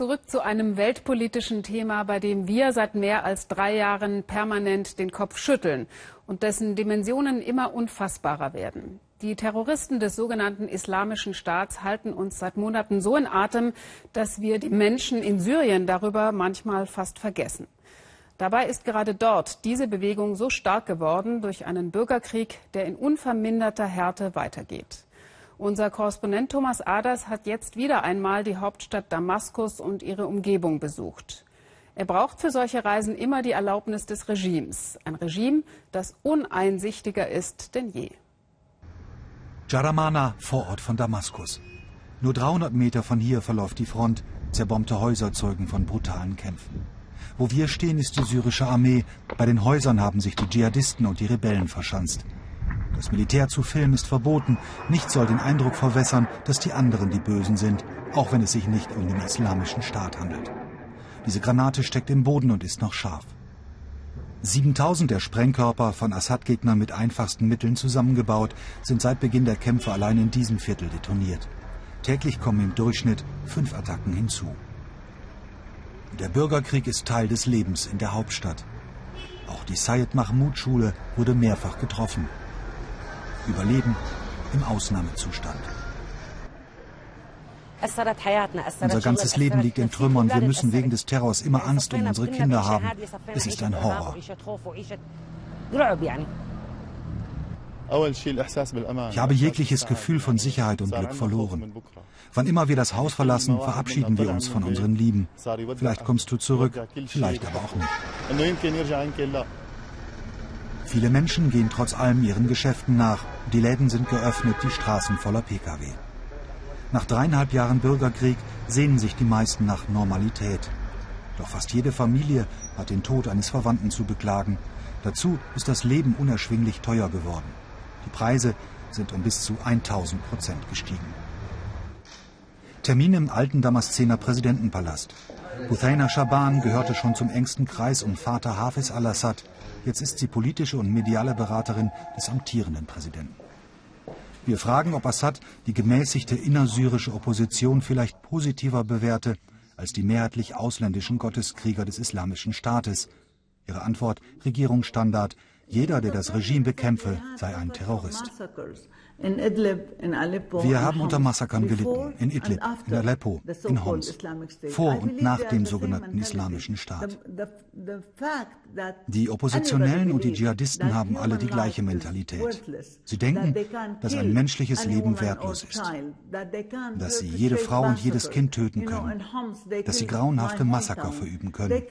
zurück zu einem weltpolitischen Thema, bei dem wir seit mehr als drei Jahren permanent den Kopf schütteln und dessen Dimensionen immer unfassbarer werden. Die Terroristen des sogenannten Islamischen Staats halten uns seit Monaten so in Atem, dass wir die Menschen in Syrien darüber manchmal fast vergessen. Dabei ist gerade dort diese Bewegung so stark geworden durch einen Bürgerkrieg, der in unverminderter Härte weitergeht. Unser Korrespondent Thomas Aders hat jetzt wieder einmal die Hauptstadt Damaskus und ihre Umgebung besucht. Er braucht für solche Reisen immer die Erlaubnis des Regimes. Ein Regime, das uneinsichtiger ist denn je. Jaramana, Vorort von Damaskus. Nur 300 Meter von hier verläuft die Front. Zerbombte Häuser zeugen von brutalen Kämpfen. Wo wir stehen, ist die syrische Armee. Bei den Häusern haben sich die Dschihadisten und die Rebellen verschanzt. Das Militär zu filmen ist verboten. Nichts soll den Eindruck verwässern, dass die anderen die Bösen sind, auch wenn es sich nicht um den islamischen Staat handelt. Diese Granate steckt im Boden und ist noch scharf. 7000 der Sprengkörper von Assad-Gegnern mit einfachsten Mitteln zusammengebaut, sind seit Beginn der Kämpfe allein in diesem Viertel detoniert. Täglich kommen im Durchschnitt fünf Attacken hinzu. Der Bürgerkrieg ist Teil des Lebens in der Hauptstadt. Auch die Sayed Mahmoud Schule wurde mehrfach getroffen. Überleben im Ausnahmezustand. Unser ganzes Leben liegt in Trümmern. Wir müssen wegen des Terrors immer Angst um unsere Kinder haben. Es ist ein Horror. Ich habe jegliches Gefühl von Sicherheit und Glück verloren. Wann immer wir das Haus verlassen, verabschieden wir uns von unseren Lieben. Vielleicht kommst du zurück, vielleicht aber auch nicht. Viele Menschen gehen trotz allem ihren Geschäften nach. Die Läden sind geöffnet, die Straßen voller Pkw. Nach dreieinhalb Jahren Bürgerkrieg sehnen sich die meisten nach Normalität. Doch fast jede Familie hat den Tod eines Verwandten zu beklagen. Dazu ist das Leben unerschwinglich teuer geworden. Die Preise sind um bis zu 1000 Prozent gestiegen. Termin im alten Damaszener Präsidentenpalast. Huthaina Shaban gehörte schon zum engsten Kreis um Vater Hafiz al-Assad. Jetzt ist sie politische und mediale Beraterin des amtierenden Präsidenten. Wir fragen, ob Assad die gemäßigte innersyrische Opposition vielleicht positiver bewerte als die mehrheitlich ausländischen Gotteskrieger des Islamischen Staates. Ihre Antwort Regierungsstandard, jeder, der das Regime bekämpfe, sei ein Terrorist. Wir haben unter Massakern gelitten, in Idlib, in Aleppo, in Homs, vor und nach dem sogenannten Islamischen Staat. Die Oppositionellen und die Dschihadisten haben alle die gleiche Mentalität. Sie denken, dass ein menschliches Leben wertlos ist, dass sie jede Frau und jedes Kind töten können, dass sie grauenhafte Massaker verüben können.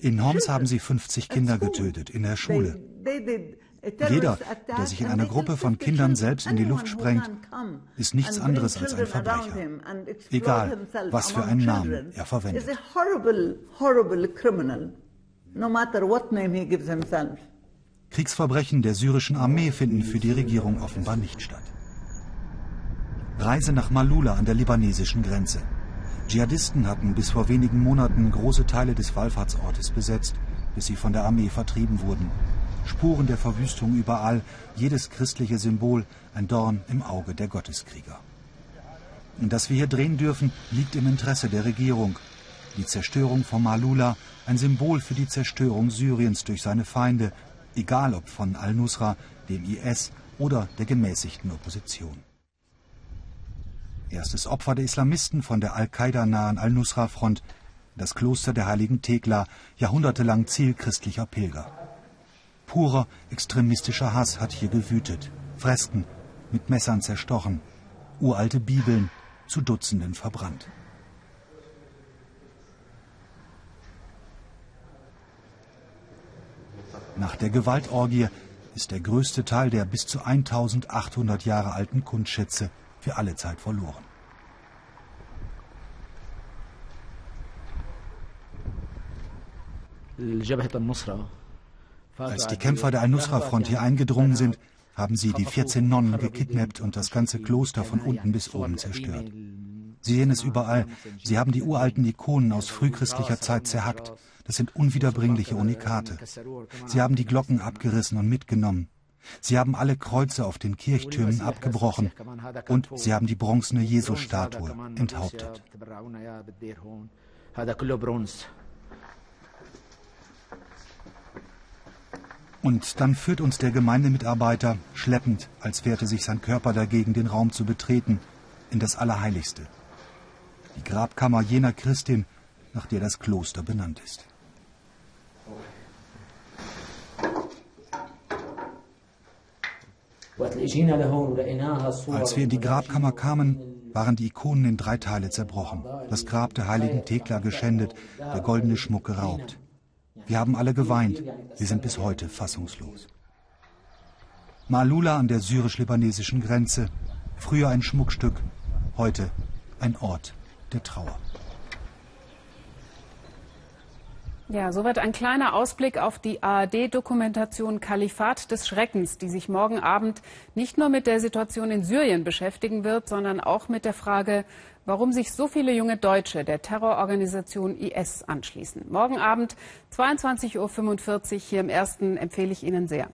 In Homs haben sie 50 Kinder getötet, in der Schule. Jeder, der sich in einer Gruppe von Kindern selbst in die Luft sprengt, ist nichts anderes als ein Verbrecher. Egal, was für einen Namen er verwendet. Kriegsverbrechen der syrischen Armee finden für die Regierung offenbar nicht statt. Reise nach Malula an der libanesischen Grenze. Dschihadisten hatten bis vor wenigen Monaten große Teile des Wallfahrtsortes besetzt, bis sie von der Armee vertrieben wurden. Spuren der Verwüstung überall, jedes christliche Symbol ein Dorn im Auge der Gotteskrieger. Dass wir hier drehen dürfen, liegt im Interesse der Regierung. Die Zerstörung von Malula, ein Symbol für die Zerstörung Syriens durch seine Feinde, egal ob von al-Nusra, dem IS oder der gemäßigten Opposition. Erstes Opfer der Islamisten von der Al-Qaida-nahen Al-Nusra-Front, das Kloster der heiligen Thekla, jahrhundertelang Ziel christlicher Pilger. Purer extremistischer Hass hat hier gewütet. Fresken mit Messern zerstochen. Uralte Bibeln zu Dutzenden verbrannt. Nach der Gewaltorgie ist der größte Teil der bis zu 1800 Jahre alten Kunstschätze für alle Zeit verloren. الجبهة النصرة als die Kämpfer der Al-Nusra-Front hier eingedrungen sind, haben sie die 14 Nonnen gekidnappt und das ganze Kloster von unten bis oben zerstört. Sie sehen es überall. Sie haben die uralten Ikonen aus frühchristlicher Zeit zerhackt. Das sind unwiederbringliche Unikate. Sie haben die Glocken abgerissen und mitgenommen. Sie haben alle Kreuze auf den Kirchtürmen abgebrochen und sie haben die bronzene Jesusstatue enthauptet. Und dann führt uns der Gemeindemitarbeiter, schleppend, als wehrte sich sein Körper dagegen, den Raum zu betreten, in das Allerheiligste. Die Grabkammer jener Christin, nach der das Kloster benannt ist. Als wir in die Grabkammer kamen, waren die Ikonen in drei Teile zerbrochen, das Grab der heiligen Thekla geschändet, der goldene Schmuck geraubt. Wir haben alle geweint, wir sind bis heute fassungslos. Malula an der syrisch-libanesischen Grenze, früher ein Schmuckstück, heute ein Ort der Trauer. Ja, soweit ein kleiner Ausblick auf die ARD-Dokumentation Kalifat des Schreckens, die sich morgen Abend nicht nur mit der Situation in Syrien beschäftigen wird, sondern auch mit der Frage, warum sich so viele junge Deutsche der Terrororganisation IS anschließen. Morgen Abend 22.45 Uhr hier im ersten empfehle ich Ihnen sehr.